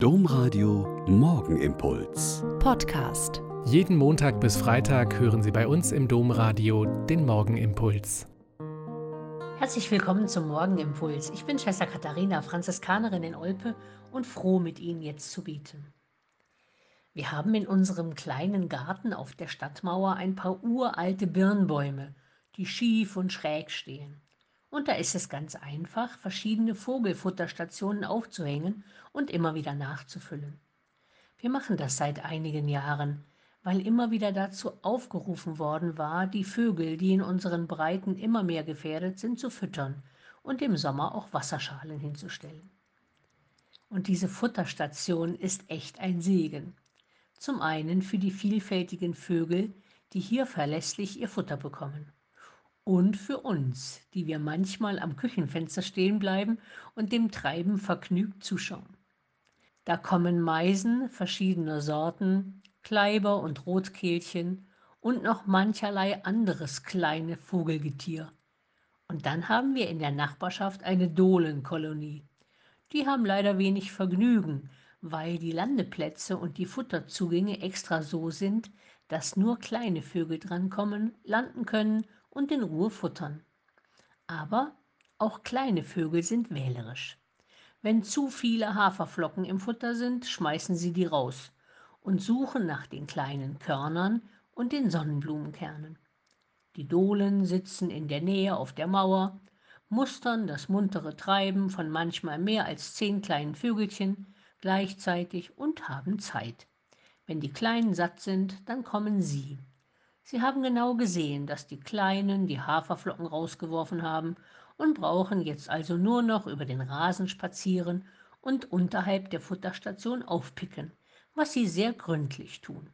Domradio Morgenimpuls. Podcast. Jeden Montag bis Freitag hören Sie bei uns im Domradio den Morgenimpuls. Herzlich willkommen zum Morgenimpuls. Ich bin Schwester Katharina, Franziskanerin in Olpe und froh, mit Ihnen jetzt zu beten. Wir haben in unserem kleinen Garten auf der Stadtmauer ein paar uralte Birnbäume, die schief und schräg stehen. Und da ist es ganz einfach, verschiedene Vogelfutterstationen aufzuhängen und immer wieder nachzufüllen. Wir machen das seit einigen Jahren, weil immer wieder dazu aufgerufen worden war, die Vögel, die in unseren Breiten immer mehr gefährdet sind, zu füttern und im Sommer auch Wasserschalen hinzustellen. Und diese Futterstation ist echt ein Segen. Zum einen für die vielfältigen Vögel, die hier verlässlich ihr Futter bekommen und für uns, die wir manchmal am Küchenfenster stehen bleiben und dem Treiben vergnügt zuschauen. Da kommen Meisen verschiedener Sorten, Kleiber und Rotkehlchen und noch mancherlei anderes kleine Vogelgetier. Und dann haben wir in der Nachbarschaft eine Dohlenkolonie. Die haben leider wenig Vergnügen, weil die Landeplätze und die Futterzugänge extra so sind, dass nur kleine Vögel drankommen, landen können und in Ruhe futtern. Aber auch kleine Vögel sind wählerisch. Wenn zu viele Haferflocken im Futter sind, schmeißen sie die raus und suchen nach den kleinen Körnern und den Sonnenblumenkernen. Die Dohlen sitzen in der Nähe auf der Mauer, mustern das muntere Treiben von manchmal mehr als zehn kleinen Vögelchen gleichzeitig und haben Zeit. Wenn die Kleinen satt sind, dann kommen sie. Sie haben genau gesehen, dass die Kleinen die Haferflocken rausgeworfen haben und brauchen jetzt also nur noch über den Rasen spazieren und unterhalb der Futterstation aufpicken, was sie sehr gründlich tun.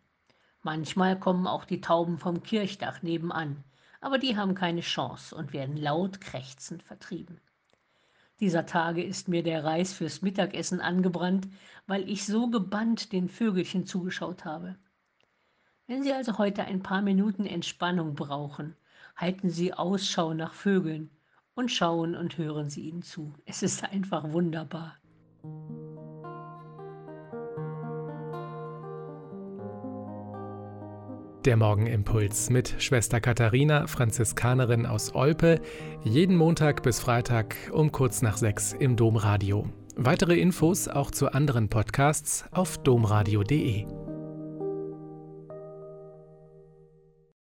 Manchmal kommen auch die Tauben vom Kirchdach nebenan, aber die haben keine Chance und werden laut krächzend vertrieben. Dieser Tage ist mir der Reis fürs Mittagessen angebrannt, weil ich so gebannt den Vögelchen zugeschaut habe. Wenn Sie also heute ein paar Minuten Entspannung brauchen, halten Sie Ausschau nach Vögeln und schauen und hören Sie ihnen zu. Es ist einfach wunderbar. Der Morgenimpuls mit Schwester Katharina, Franziskanerin aus Olpe, jeden Montag bis Freitag um kurz nach sechs im Domradio. Weitere Infos auch zu anderen Podcasts auf domradio.de.